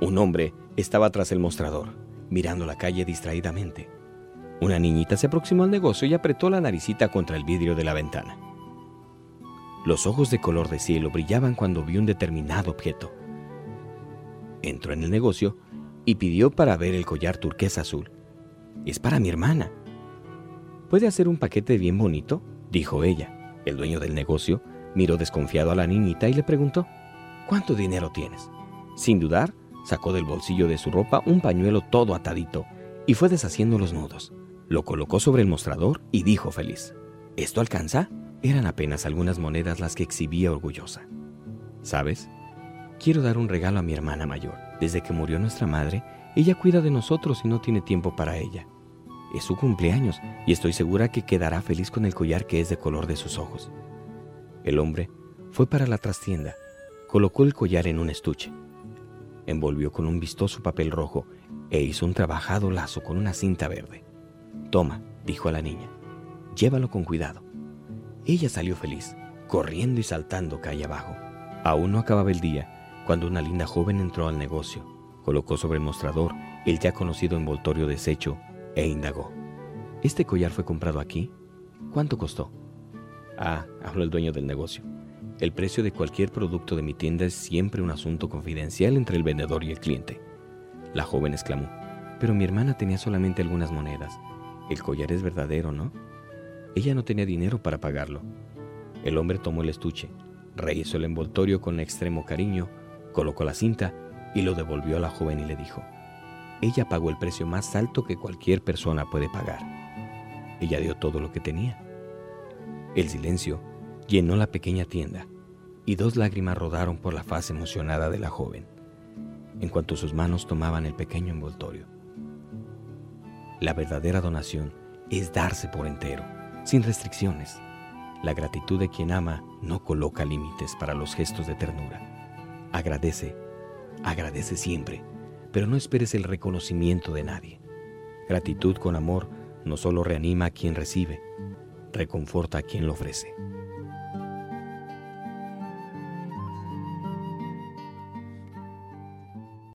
Un hombre estaba tras el mostrador, mirando la calle distraídamente. Una niñita se aproximó al negocio y apretó la naricita contra el vidrio de la ventana. Los ojos de color de cielo brillaban cuando vio un determinado objeto. Entró en el negocio y pidió para ver el collar turquesa azul. Es para mi hermana. ¿Puede hacer un paquete bien bonito? dijo ella. El dueño del negocio miró desconfiado a la niñita y le preguntó, ¿cuánto dinero tienes? Sin dudar, sacó del bolsillo de su ropa un pañuelo todo atadito y fue deshaciendo los nudos. Lo colocó sobre el mostrador y dijo feliz, ¿esto alcanza? Eran apenas algunas monedas las que exhibía orgullosa. ¿Sabes? Quiero dar un regalo a mi hermana mayor. Desde que murió nuestra madre, ella cuida de nosotros y no tiene tiempo para ella. Es su cumpleaños y estoy segura que quedará feliz con el collar que es de color de sus ojos. El hombre fue para la trastienda, colocó el collar en un estuche, envolvió con un vistoso papel rojo e hizo un trabajado lazo con una cinta verde. Toma, dijo a la niña, llévalo con cuidado. Ella salió feliz, corriendo y saltando calle abajo. Aún no acababa el día cuando una linda joven entró al negocio, colocó sobre el mostrador el ya conocido envoltorio deshecho e indagó. ¿Este collar fue comprado aquí? ¿Cuánto costó? Ah, habló el dueño del negocio. El precio de cualquier producto de mi tienda es siempre un asunto confidencial entre el vendedor y el cliente. La joven exclamó, pero mi hermana tenía solamente algunas monedas. El collar es verdadero, ¿no? Ella no tenía dinero para pagarlo. El hombre tomó el estuche, rehizo el envoltorio con extremo cariño, colocó la cinta y lo devolvió a la joven y le dijo, ella pagó el precio más alto que cualquier persona puede pagar. Ella dio todo lo que tenía. El silencio llenó la pequeña tienda y dos lágrimas rodaron por la faz emocionada de la joven, en cuanto sus manos tomaban el pequeño envoltorio. La verdadera donación es darse por entero, sin restricciones. La gratitud de quien ama no coloca límites para los gestos de ternura. Agradece, agradece siempre, pero no esperes el reconocimiento de nadie. Gratitud con amor no solo reanima a quien recibe, reconforta a quien lo ofrece.